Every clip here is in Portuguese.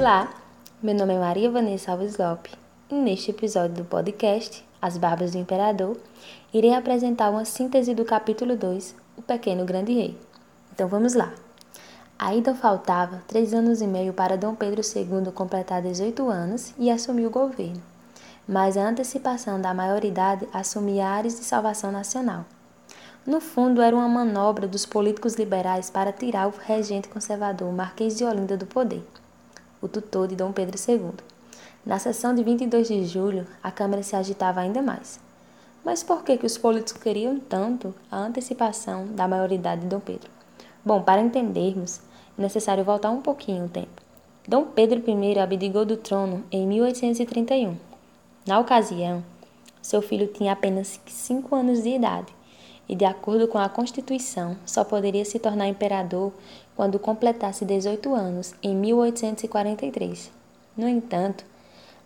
Olá, meu nome é Maria Vanessa Alves Lopes e neste episódio do podcast As Barbas do Imperador irei apresentar uma síntese do capítulo 2, O Pequeno Grande Rei. Então vamos lá. Ainda faltava três anos e meio para Dom Pedro II completar 18 anos e assumir o governo, mas a antecipação da maioridade assumia áreas de salvação nacional. No fundo, era uma manobra dos políticos liberais para tirar o regente conservador Marquês de Olinda do poder o tutor de Dom Pedro II. Na sessão de 22 de julho, a Câmara se agitava ainda mais. Mas por que, que os políticos queriam tanto a antecipação da maioridade de Dom Pedro? Bom, para entendermos, é necessário voltar um pouquinho o tempo. Dom Pedro I abdicou do trono em 1831. Na ocasião, seu filho tinha apenas 5 anos de idade e, de acordo com a Constituição, só poderia se tornar imperador quando completasse 18 anos, em 1843. No entanto,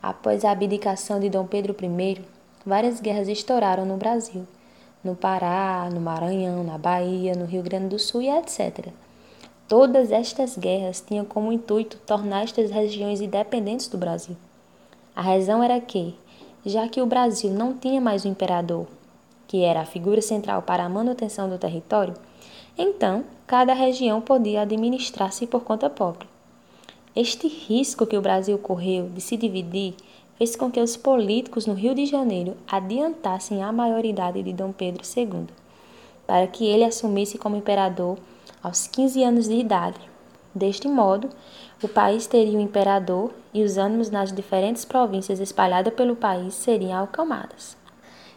após a abdicação de Dom Pedro I, várias guerras estouraram no Brasil, no Pará, no Maranhão, na Bahia, no Rio Grande do Sul e etc. Todas estas guerras tinham como intuito tornar estas regiões independentes do Brasil. A razão era que, já que o Brasil não tinha mais um imperador, que era a figura central para a manutenção do território, então cada região podia administrar-se por conta própria. Este risco que o Brasil correu de se dividir fez com que os políticos no Rio de Janeiro adiantassem a maioridade de Dom Pedro II, para que ele assumisse como imperador aos 15 anos de idade. Deste modo, o país teria um imperador e os ânimos nas diferentes províncias espalhadas pelo país seriam acalmados.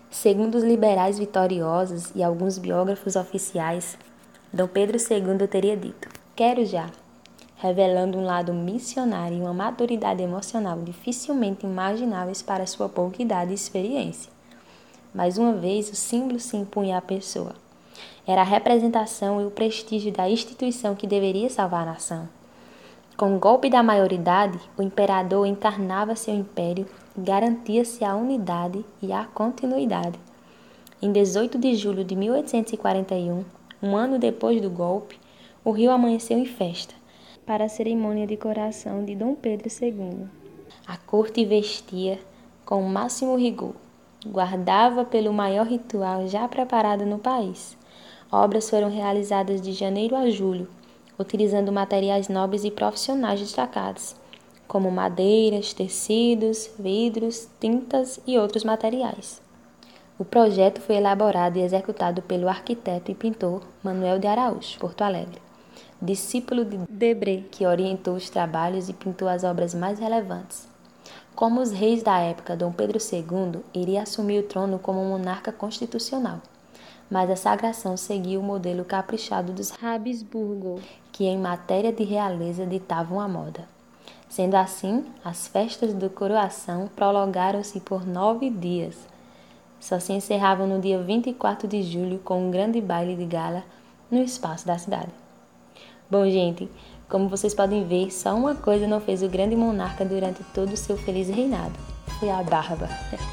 Segundo os liberais vitoriosos e alguns biógrafos oficiais, Dom Pedro II teria dito: Quero já, revelando um lado missionário e uma maturidade emocional dificilmente imagináveis para sua pouca idade e experiência. Mais uma vez, o símbolo se impunha à pessoa. Era a representação e o prestígio da instituição que deveria salvar a nação. Com o golpe da maioridade, o imperador encarnava seu império e garantia-se a unidade e a continuidade. Em 18 de julho de 1841, um ano depois do golpe, o rio amanheceu em festa para a cerimônia de coração de Dom Pedro II. A corte vestia com o máximo rigor, guardava pelo maior ritual já preparado no país. Obras foram realizadas de janeiro a julho utilizando materiais nobres e profissionais destacados, como madeiras, tecidos, vidros, tintas e outros materiais. O projeto foi elaborado e executado pelo arquiteto e pintor Manuel de Araújo, Porto Alegre, discípulo de Debré, que orientou os trabalhos e pintou as obras mais relevantes. Como os reis da época, Dom Pedro II iria assumir o trono como monarca constitucional mas a sagração seguia o modelo caprichado dos Habsburgo, que em matéria de realeza ditavam a moda. Sendo assim, as festas do coroação prolongaram-se por nove dias. Só se encerravam no dia 24 de julho com um grande baile de gala no espaço da cidade. Bom, gente, como vocês podem ver, só uma coisa não fez o grande monarca durante todo o seu feliz reinado: foi a barba.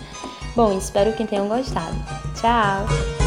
Bom, espero que tenham gostado. Tchau!